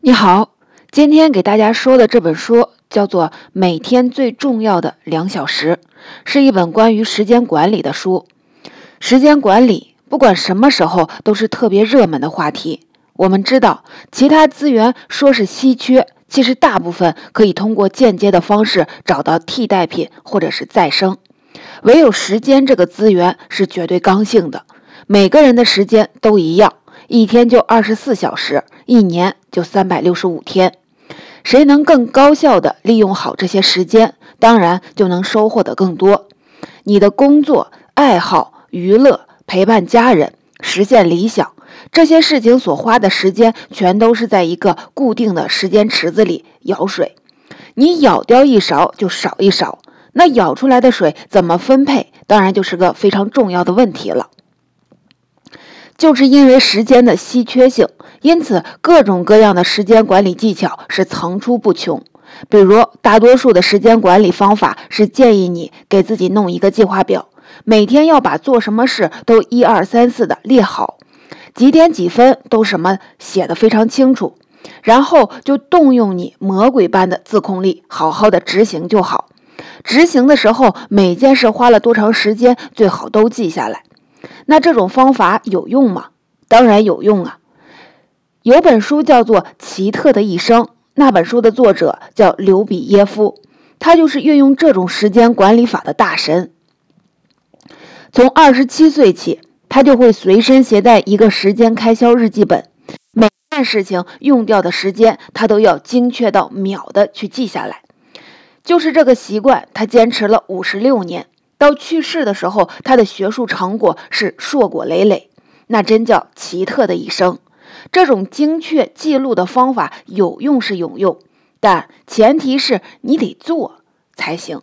你好，今天给大家说的这本书叫做《每天最重要的两小时》，是一本关于时间管理的书。时间管理不管什么时候都是特别热门的话题。我们知道，其他资源说是稀缺，其实大部分可以通过间接的方式找到替代品或者是再生。唯有时间这个资源是绝对刚性的，每个人的时间都一样，一天就二十四小时，一年就三百六十五天。谁能更高效地利用好这些时间，当然就能收获的更多。你的工作、爱好、娱乐、陪伴家人、实现理想，这些事情所花的时间，全都是在一个固定的时间池子里舀水。你舀掉一勺，就少一勺。那舀出来的水怎么分配，当然就是个非常重要的问题了。就是因为时间的稀缺性，因此各种各样的时间管理技巧是层出不穷。比如，大多数的时间管理方法是建议你给自己弄一个计划表，每天要把做什么事都一二三四的列好，几点几分都什么写的非常清楚，然后就动用你魔鬼般的自控力，好好的执行就好。执行的时候，每件事花了多长时间，最好都记下来。那这种方法有用吗？当然有用啊！有本书叫做《奇特的一生》，那本书的作者叫刘比耶夫，他就是运用这种时间管理法的大神。从二十七岁起，他就会随身携带一个时间开销日记本，每件事情用掉的时间，他都要精确到秒的去记下来。就是这个习惯，他坚持了五十六年。到去世的时候，他的学术成果是硕果累累，那真叫奇特的一生。这种精确记录的方法有用是有用，但前提是你得做才行。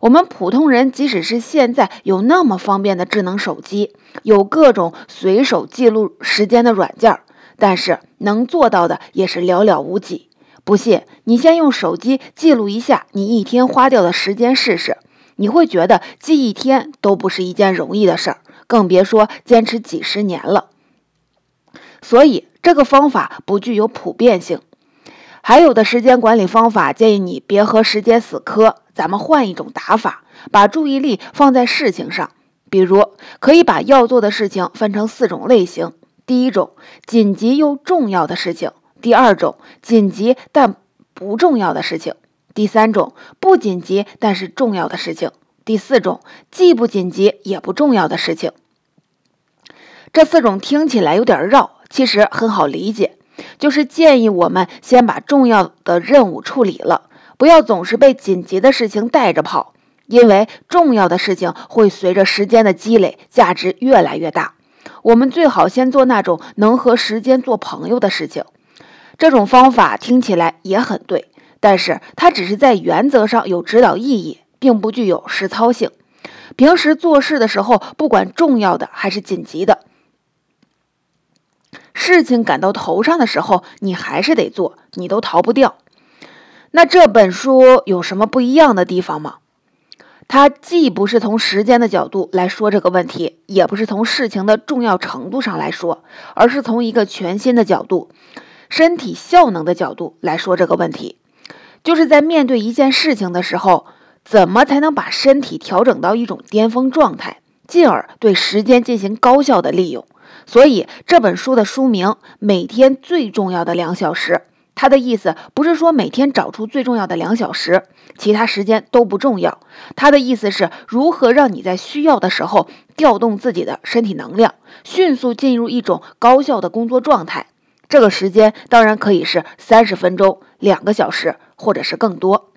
我们普通人，即使是现在有那么方便的智能手机，有各种随手记录时间的软件，但是能做到的也是寥寥无几。不信，你先用手机记录一下你一天花掉的时间试试，你会觉得记一天都不是一件容易的事儿，更别说坚持几十年了。所以这个方法不具有普遍性。还有的时间管理方法建议你别和时间死磕，咱们换一种打法，把注意力放在事情上。比如，可以把要做的事情分成四种类型：第一种，紧急又重要的事情。第二种紧急但不重要的事情，第三种不紧急但是重要的事情，第四种既不紧急也不重要的事情。这四种听起来有点绕，其实很好理解，就是建议我们先把重要的任务处理了，不要总是被紧急的事情带着跑，因为重要的事情会随着时间的积累，价值越来越大。我们最好先做那种能和时间做朋友的事情。这种方法听起来也很对，但是它只是在原则上有指导意义，并不具有实操性。平时做事的时候，不管重要的还是紧急的事情赶到头上的时候，你还是得做，你都逃不掉。那这本书有什么不一样的地方吗？它既不是从时间的角度来说这个问题，也不是从事情的重要程度上来说，而是从一个全新的角度。身体效能的角度来说这个问题，就是在面对一件事情的时候，怎么才能把身体调整到一种巅峰状态，进而对时间进行高效的利用。所以这本书的书名《每天最重要的两小时》，它的意思不是说每天找出最重要的两小时，其他时间都不重要。它的意思是如何让你在需要的时候调动自己的身体能量，迅速进入一种高效的工作状态。这个时间当然可以是三十分钟、两个小时，或者是更多。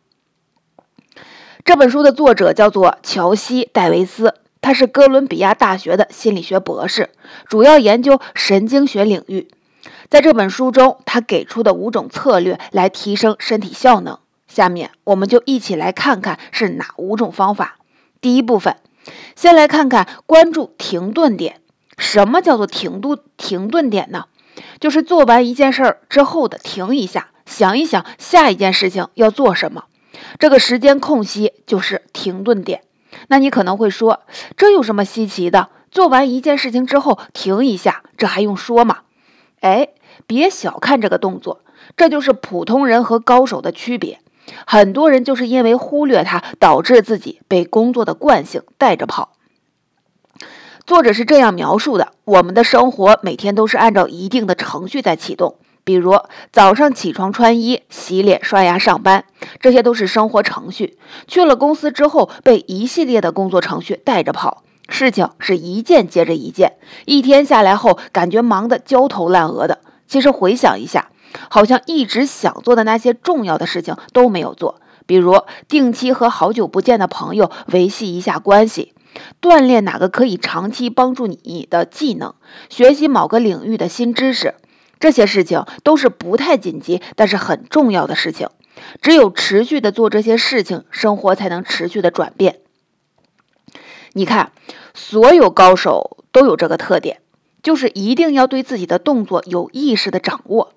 这本书的作者叫做乔西·戴维斯，他是哥伦比亚大学的心理学博士，主要研究神经学领域。在这本书中，他给出的五种策略来提升身体效能，下面我们就一起来看看是哪五种方法。第一部分，先来看看关注停顿点。什么叫做停顿停顿点呢？就是做完一件事儿之后的停一下，想一想下一件事情要做什么，这个时间空隙就是停顿点。那你可能会说，这有什么稀奇的？做完一件事情之后停一下，这还用说吗？哎，别小看这个动作，这就是普通人和高手的区别。很多人就是因为忽略它，导致自己被工作的惯性带着跑。作者是这样描述的：我们的生活每天都是按照一定的程序在启动，比如早上起床、穿衣、洗脸、刷牙、上班，这些都是生活程序。去了公司之后，被一系列的工作程序带着跑，事情是一件接着一件，一天下来后，感觉忙得焦头烂额的。其实回想一下。好像一直想做的那些重要的事情都没有做，比如定期和好久不见的朋友维系一下关系，锻炼哪个可以长期帮助你的技能，学习某个领域的新知识，这些事情都是不太紧急，但是很重要的事情。只有持续的做这些事情，生活才能持续的转变。你看，所有高手都有这个特点，就是一定要对自己的动作有意识的掌握。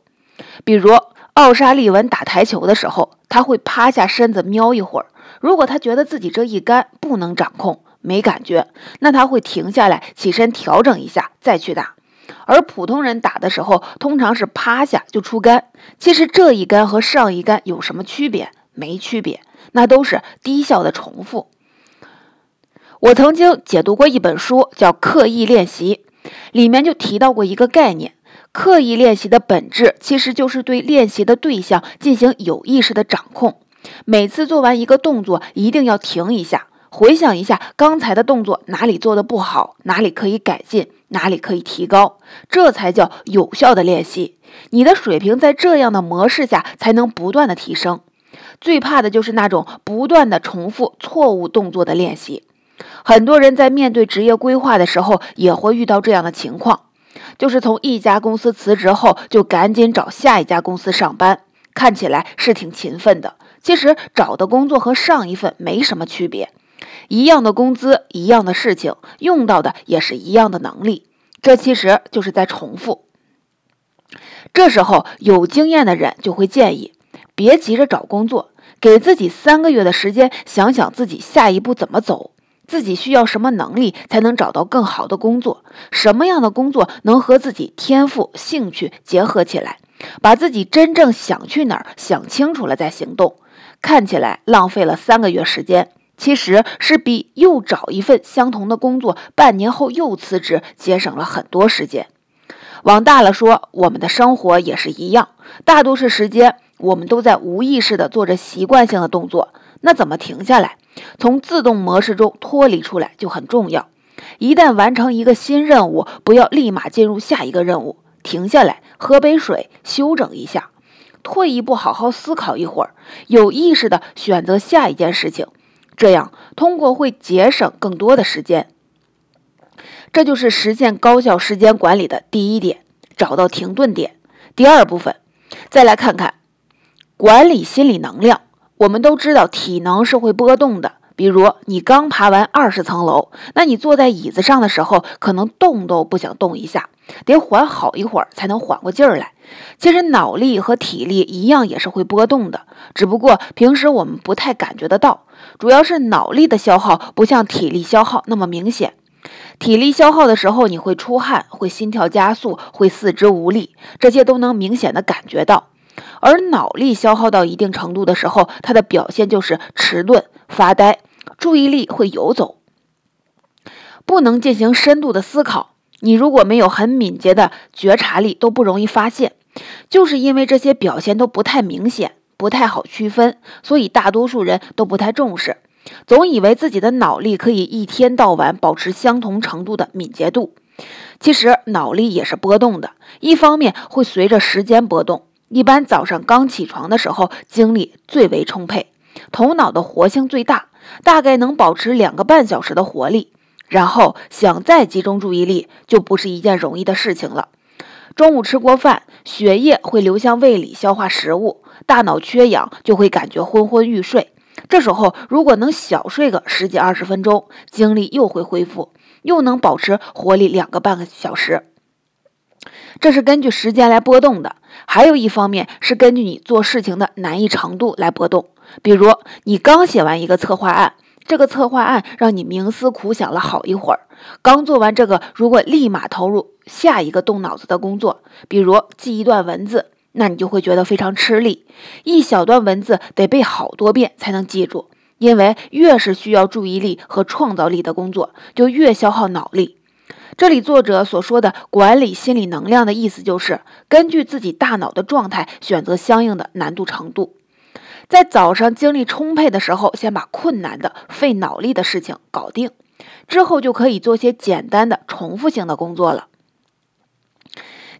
比如奥沙利文打台球的时候，他会趴下身子瞄一会儿。如果他觉得自己这一杆不能掌控，没感觉，那他会停下来，起身调整一下再去打。而普通人打的时候，通常是趴下就出杆。其实这一杆和上一杆有什么区别？没区别，那都是低效的重复。我曾经解读过一本书，叫《刻意练习》，里面就提到过一个概念。刻意练习的本质其实就是对练习的对象进行有意识的掌控。每次做完一个动作，一定要停一下，回想一下刚才的动作哪里做的不好，哪里可以改进，哪里可以提高，这才叫有效的练习。你的水平在这样的模式下才能不断的提升。最怕的就是那种不断的重复错误动作的练习。很多人在面对职业规划的时候，也会遇到这样的情况。就是从一家公司辞职后，就赶紧找下一家公司上班，看起来是挺勤奋的。其实找的工作和上一份没什么区别，一样的工资，一样的事情，用到的也是一样的能力，这其实就是在重复。这时候有经验的人就会建议，别急着找工作，给自己三个月的时间，想想自己下一步怎么走。自己需要什么能力才能找到更好的工作？什么样的工作能和自己天赋、兴趣结合起来？把自己真正想去哪儿想清楚了再行动。看起来浪费了三个月时间，其实是比又找一份相同的工作，半年后又辞职，节省了很多时间。往大了说，我们的生活也是一样，大多数时间我们都在无意识地做着习惯性的动作。那怎么停下来？从自动模式中脱离出来就很重要。一旦完成一个新任务，不要立马进入下一个任务，停下来喝杯水，休整一下，退一步好好思考一会儿，有意识的选择下一件事情。这样通过会节省更多的时间。这就是实现高效时间管理的第一点：找到停顿点。第二部分，再来看看管理心理能量。我们都知道体能是会波动的，比如你刚爬完二十层楼，那你坐在椅子上的时候，可能动都不想动一下，得缓好一会儿才能缓过劲儿来。其实脑力和体力一样也是会波动的，只不过平时我们不太感觉得到，主要是脑力的消耗不像体力消耗那么明显。体力消耗的时候，你会出汗，会心跳加速，会四肢无力，这些都能明显的感觉到。而脑力消耗到一定程度的时候，它的表现就是迟钝、发呆，注意力会游走，不能进行深度的思考。你如果没有很敏捷的觉察力，都不容易发现。就是因为这些表现都不太明显，不太好区分，所以大多数人都不太重视，总以为自己的脑力可以一天到晚保持相同程度的敏捷度。其实脑力也是波动的，一方面会随着时间波动。一般早上刚起床的时候，精力最为充沛，头脑的活性最大，大概能保持两个半小时的活力。然后想再集中注意力，就不是一件容易的事情了。中午吃过饭，血液会流向胃里消化食物，大脑缺氧就会感觉昏昏欲睡。这时候如果能小睡个十几二十分钟，精力又会恢复，又能保持活力两个半个小时。这是根据时间来波动的，还有一方面是根据你做事情的难易程度来波动。比如，你刚写完一个策划案，这个策划案让你冥思苦想了好一会儿，刚做完这个，如果立马投入下一个动脑子的工作，比如记一段文字，那你就会觉得非常吃力。一小段文字得背好多遍才能记住，因为越是需要注意力和创造力的工作，就越消耗脑力。这里作者所说的管理心理能量的意思，就是根据自己大脑的状态选择相应的难度程度。在早上精力充沛的时候，先把困难的、费脑力的事情搞定，之后就可以做些简单的、重复性的工作了。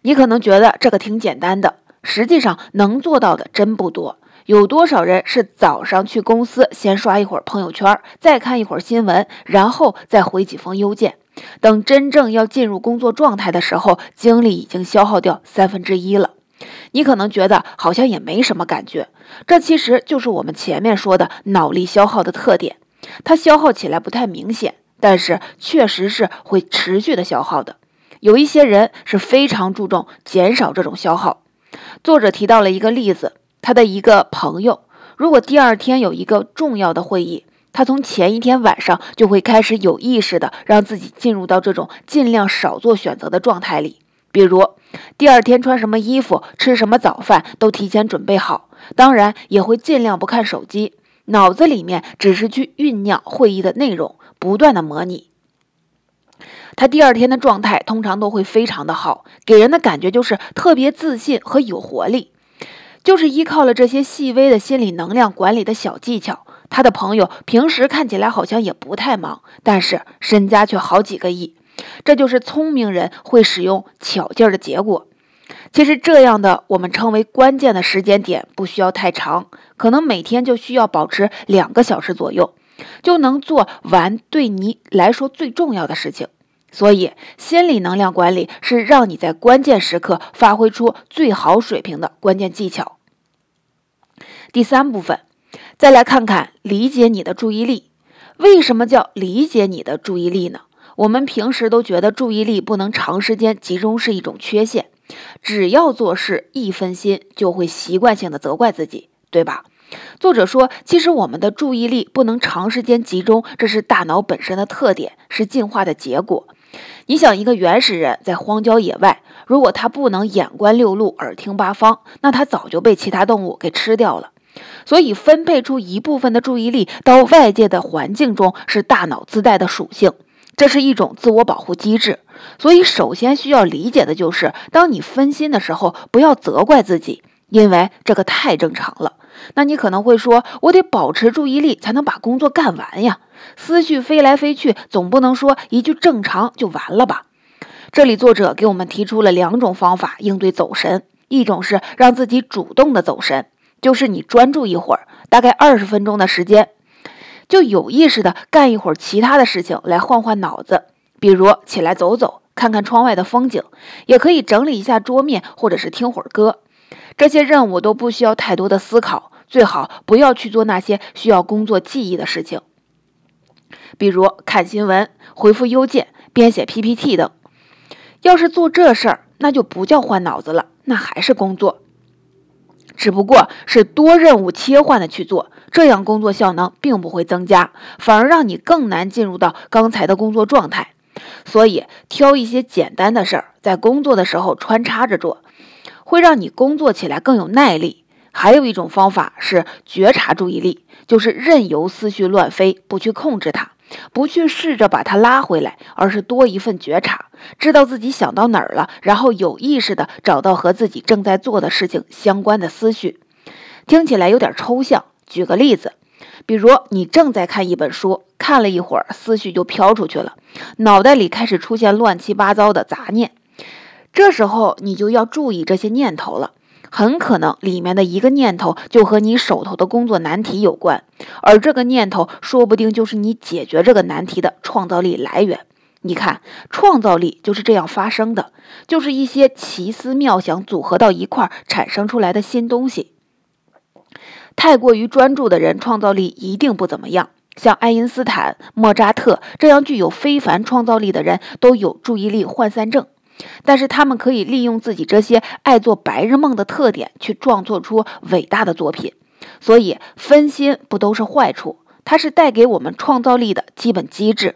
你可能觉得这个挺简单的，实际上能做到的真不多。有多少人是早上去公司先刷一会儿朋友圈，再看一会儿新闻，然后再回几封邮件？等真正要进入工作状态的时候，精力已经消耗掉三分之一了。你可能觉得好像也没什么感觉，这其实就是我们前面说的脑力消耗的特点。它消耗起来不太明显，但是确实是会持续的消耗的。有一些人是非常注重减少这种消耗。作者提到了一个例子，他的一个朋友，如果第二天有一个重要的会议。他从前一天晚上就会开始有意识的让自己进入到这种尽量少做选择的状态里，比如第二天穿什么衣服、吃什么早饭都提前准备好，当然也会尽量不看手机，脑子里面只是去酝酿会议的内容，不断的模拟。他第二天的状态通常都会非常的好，给人的感觉就是特别自信和有活力，就是依靠了这些细微的心理能量管理的小技巧。他的朋友平时看起来好像也不太忙，但是身家却好几个亿，这就是聪明人会使用巧劲儿的结果。其实这样的我们称为关键的时间点不需要太长，可能每天就需要保持两个小时左右，就能做完对你来说最重要的事情。所以，心理能量管理是让你在关键时刻发挥出最好水平的关键技巧。第三部分。再来看看理解你的注意力，为什么叫理解你的注意力呢？我们平时都觉得注意力不能长时间集中是一种缺陷，只要做事一分心，就会习惯性的责怪自己，对吧？作者说，其实我们的注意力不能长时间集中，这是大脑本身的特点，是进化的结果。你想，一个原始人在荒郊野外，如果他不能眼观六路，耳听八方，那他早就被其他动物给吃掉了。所以，分配出一部分的注意力到外界的环境中是大脑自带的属性，这是一种自我保护机制。所以，首先需要理解的就是，当你分心的时候，不要责怪自己，因为这个太正常了。那你可能会说，我得保持注意力才能把工作干完呀，思绪飞来飞去，总不能说一句正常就完了吧？这里作者给我们提出了两种方法应对走神，一种是让自己主动的走神。就是你专注一会儿，大概二十分钟的时间，就有意识的干一会儿其他的事情来换换脑子，比如起来走走，看看窗外的风景，也可以整理一下桌面，或者是听会儿歌。这些任务都不需要太多的思考，最好不要去做那些需要工作记忆的事情，比如看新闻、回复邮件、编写 PPT 等。要是做这事儿，那就不叫换脑子了，那还是工作。只不过是多任务切换的去做，这样工作效能并不会增加，反而让你更难进入到刚才的工作状态。所以，挑一些简单的事儿，在工作的时候穿插着做，会让你工作起来更有耐力。还有一种方法是觉察注意力，就是任由思绪乱飞，不去控制它。不去试着把它拉回来，而是多一份觉察，知道自己想到哪儿了，然后有意识的找到和自己正在做的事情相关的思绪。听起来有点抽象，举个例子，比如你正在看一本书，看了一会儿，思绪就飘出去了，脑袋里开始出现乱七八糟的杂念，这时候你就要注意这些念头了。很可能里面的一个念头就和你手头的工作难题有关，而这个念头说不定就是你解决这个难题的创造力来源。你看，创造力就是这样发生的，就是一些奇思妙想组合到一块产生出来的新东西。太过于专注的人，创造力一定不怎么样。像爱因斯坦、莫扎特这样具有非凡创造力的人，都有注意力涣散症。但是他们可以利用自己这些爱做白日梦的特点，去创作出伟大的作品。所以分心不都是坏处，它是带给我们创造力的基本机制。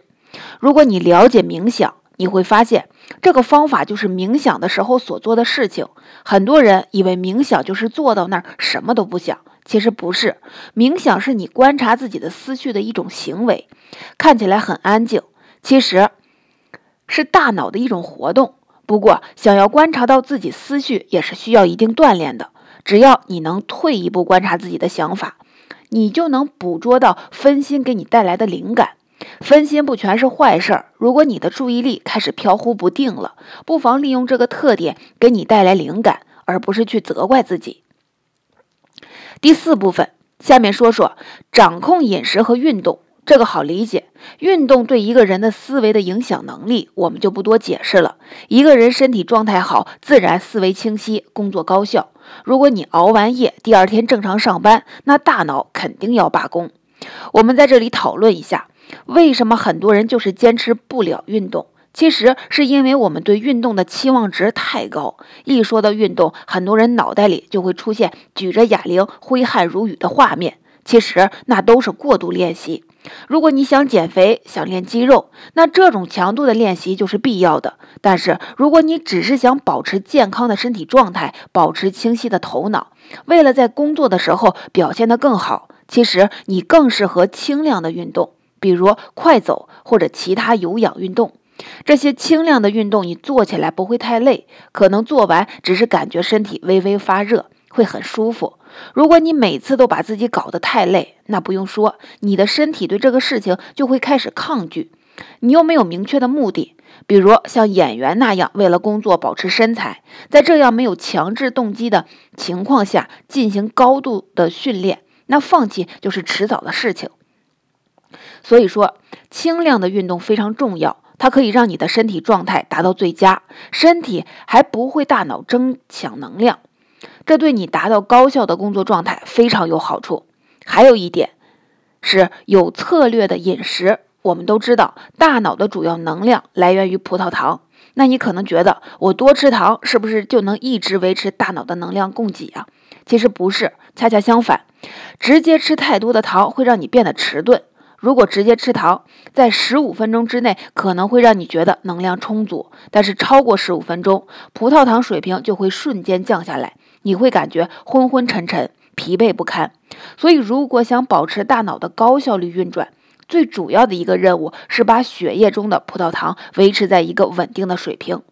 如果你了解冥想，你会发现，这个方法就是冥想的时候所做的事情。很多人以为冥想就是坐到那儿什么都不想，其实不是。冥想是你观察自己的思绪的一种行为，看起来很安静，其实是大脑的一种活动。不过，想要观察到自己思绪，也是需要一定锻炼的。只要你能退一步观察自己的想法，你就能捕捉到分心给你带来的灵感。分心不全是坏事儿。如果你的注意力开始飘忽不定了，不妨利用这个特点给你带来灵感，而不是去责怪自己。第四部分，下面说说掌控饮食和运动。这个好理解，运动对一个人的思维的影响能力，我们就不多解释了。一个人身体状态好，自然思维清晰，工作高效。如果你熬完夜，第二天正常上班，那大脑肯定要罢工。我们在这里讨论一下。为什么很多人就是坚持不了运动？其实是因为我们对运动的期望值太高。一说到运动，很多人脑袋里就会出现举着哑铃挥汗如雨的画面。其实那都是过度练习。如果你想减肥、想练肌肉，那这种强度的练习就是必要的。但是如果你只是想保持健康的身体状态，保持清晰的头脑，为了在工作的时候表现得更好，其实你更适合轻量的运动。比如快走或者其他有氧运动，这些轻量的运动你做起来不会太累，可能做完只是感觉身体微微发热，会很舒服。如果你每次都把自己搞得太累，那不用说，你的身体对这个事情就会开始抗拒。你又没有明确的目的，比如像演员那样为了工作保持身材，在这样没有强制动机的情况下进行高度的训练，那放弃就是迟早的事情。所以说，轻量的运动非常重要，它可以让你的身体状态达到最佳，身体还不会大脑争抢能量，这对你达到高效的工作状态非常有好处。还有一点是有策略的饮食。我们都知道，大脑的主要能量来源于葡萄糖。那你可能觉得，我多吃糖是不是就能一直维持大脑的能量供给啊？其实不是，恰恰相反，直接吃太多的糖会让你变得迟钝。如果直接吃糖，在十五分钟之内可能会让你觉得能量充足，但是超过十五分钟，葡萄糖水平就会瞬间降下来，你会感觉昏昏沉沉、疲惫不堪。所以，如果想保持大脑的高效率运转，最主要的一个任务是把血液中的葡萄糖维持在一个稳定的水平。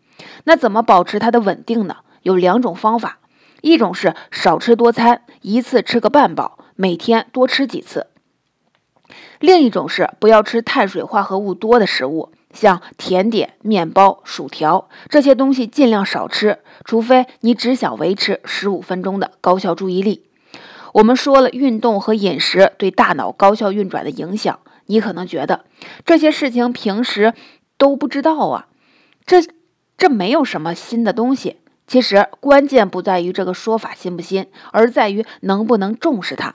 那怎么保持它的稳定呢？有两种方法，一种是少吃多餐，一次吃个半饱，每天多吃几次。另一种是不要吃碳水化合物多的食物，像甜点、面包、薯条这些东西尽量少吃，除非你只想维持十五分钟的高效注意力。我们说了运动和饮食对大脑高效运转的影响，你可能觉得这些事情平时都不知道啊，这这没有什么新的东西。其实关键不在于这个说法新不新，而在于能不能重视它。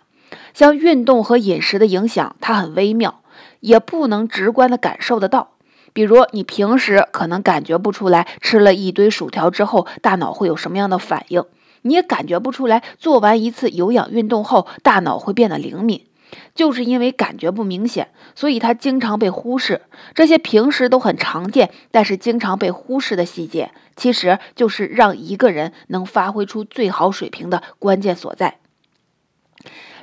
像运动和饮食的影响，它很微妙，也不能直观的感受得到。比如，你平时可能感觉不出来，吃了一堆薯条之后，大脑会有什么样的反应；你也感觉不出来，做完一次有氧运动后，大脑会变得灵敏。就是因为感觉不明显，所以它经常被忽视。这些平时都很常见，但是经常被忽视的细节，其实就是让一个人能发挥出最好水平的关键所在。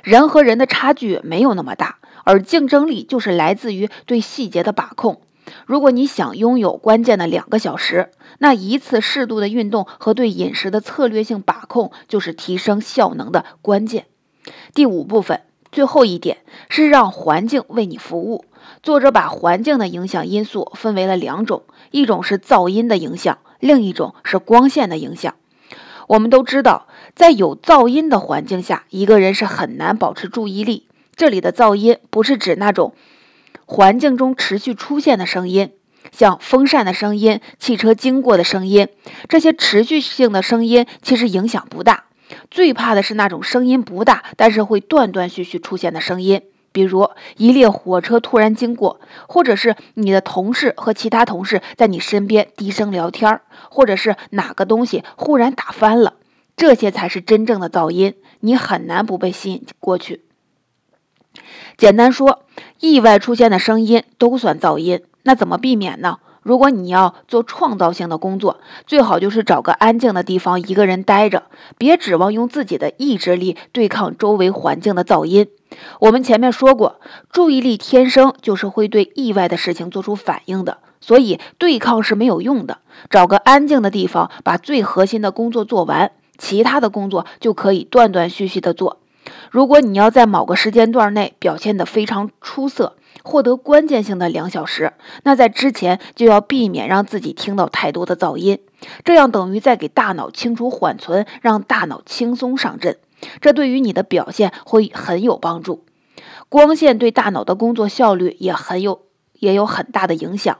人和人的差距没有那么大，而竞争力就是来自于对细节的把控。如果你想拥有关键的两个小时，那一次适度的运动和对饮食的策略性把控就是提升效能的关键。第五部分，最后一点是让环境为你服务。作者把环境的影响因素分为了两种，一种是噪音的影响，另一种是光线的影响。我们都知道，在有噪音的环境下，一个人是很难保持注意力。这里的噪音不是指那种环境中持续出现的声音，像风扇的声音、汽车经过的声音，这些持续性的声音其实影响不大。最怕的是那种声音不大，但是会断断续续出现的声音。比如一列火车突然经过，或者是你的同事和其他同事在你身边低声聊天，或者是哪个东西忽然打翻了，这些才是真正的噪音，你很难不被吸引过去。简单说，意外出现的声音都算噪音。那怎么避免呢？如果你要做创造性的工作，最好就是找个安静的地方，一个人待着，别指望用自己的意志力对抗周围环境的噪音。我们前面说过，注意力天生就是会对意外的事情做出反应的，所以对抗是没有用的。找个安静的地方，把最核心的工作做完，其他的工作就可以断断续续的做。如果你要在某个时间段内表现得非常出色，获得关键性的两小时，那在之前就要避免让自己听到太多的噪音，这样等于在给大脑清除缓存，让大脑轻松上阵。这对于你的表现会很有帮助。光线对大脑的工作效率也很有也有很大的影响。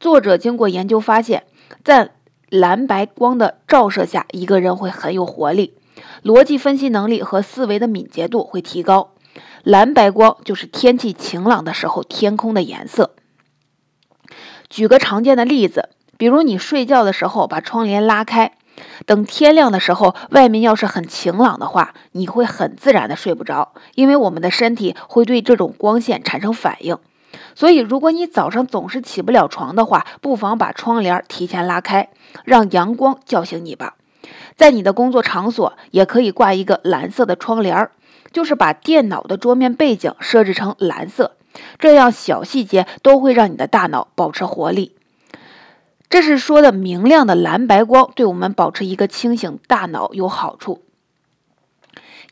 作者经过研究发现，在蓝白光的照射下，一个人会很有活力，逻辑分析能力和思维的敏捷度会提高。蓝白光就是天气晴朗的时候天空的颜色。举个常见的例子，比如你睡觉的时候把窗帘拉开。等天亮的时候，外面要是很晴朗的话，你会很自然的睡不着，因为我们的身体会对这种光线产生反应。所以，如果你早上总是起不了床的话，不妨把窗帘提前拉开，让阳光叫醒你吧。在你的工作场所，也可以挂一个蓝色的窗帘儿，就是把电脑的桌面背景设置成蓝色，这样小细节都会让你的大脑保持活力。这是说的明亮的蓝白光对我们保持一个清醒大脑有好处。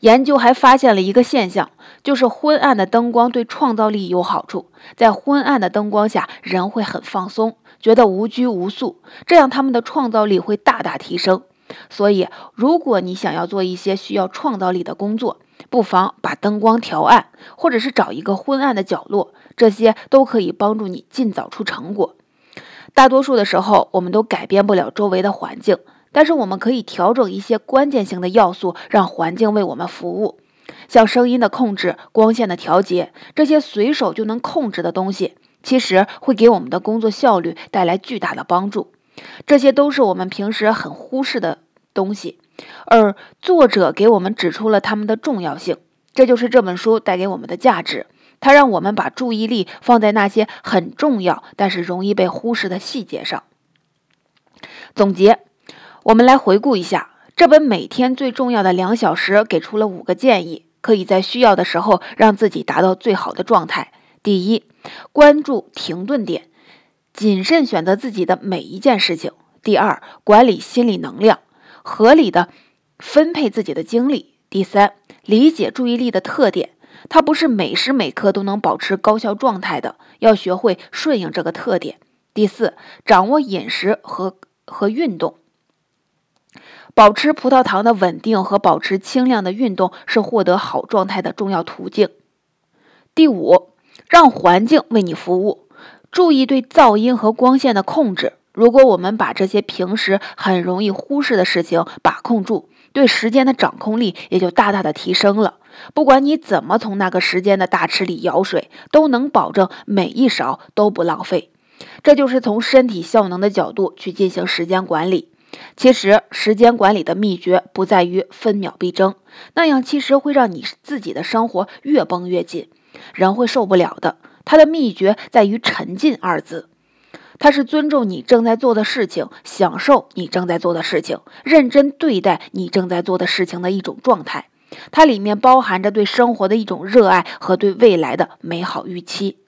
研究还发现了一个现象，就是昏暗的灯光对创造力有好处。在昏暗的灯光下，人会很放松，觉得无拘无束，这样他们的创造力会大大提升。所以，如果你想要做一些需要创造力的工作，不妨把灯光调暗，或者是找一个昏暗的角落，这些都可以帮助你尽早出成果。大多数的时候，我们都改变不了周围的环境，但是我们可以调整一些关键性的要素，让环境为我们服务。像声音的控制、光线的调节，这些随手就能控制的东西，其实会给我们的工作效率带来巨大的帮助。这些都是我们平时很忽视的东西，而作者给我们指出了它们的重要性。这就是这本书带给我们的价值。它让我们把注意力放在那些很重要但是容易被忽视的细节上。总结，我们来回顾一下这本每天最重要的两小时，给出了五个建议，可以在需要的时候让自己达到最好的状态。第一，关注停顿点，谨慎选择自己的每一件事情。第二，管理心理能量，合理的分配自己的精力。第三，理解注意力的特点。它不是每时每刻都能保持高效状态的，要学会顺应这个特点。第四，掌握饮食和和运动，保持葡萄糖的稳定和保持轻量的运动是获得好状态的重要途径。第五，让环境为你服务，注意对噪音和光线的控制。如果我们把这些平时很容易忽视的事情把控住，对时间的掌控力也就大大的提升了。不管你怎么从那个时间的大池里舀水，都能保证每一勺都不浪费。这就是从身体效能的角度去进行时间管理。其实，时间管理的秘诀不在于分秒必争，那样其实会让你自己的生活越绷越紧，人会受不了的。它的秘诀在于“沉浸”二字。它是尊重你正在做的事情，享受你正在做的事情，认真对待你正在做的事情的一种状态。它里面包含着对生活的一种热爱和对未来的美好预期。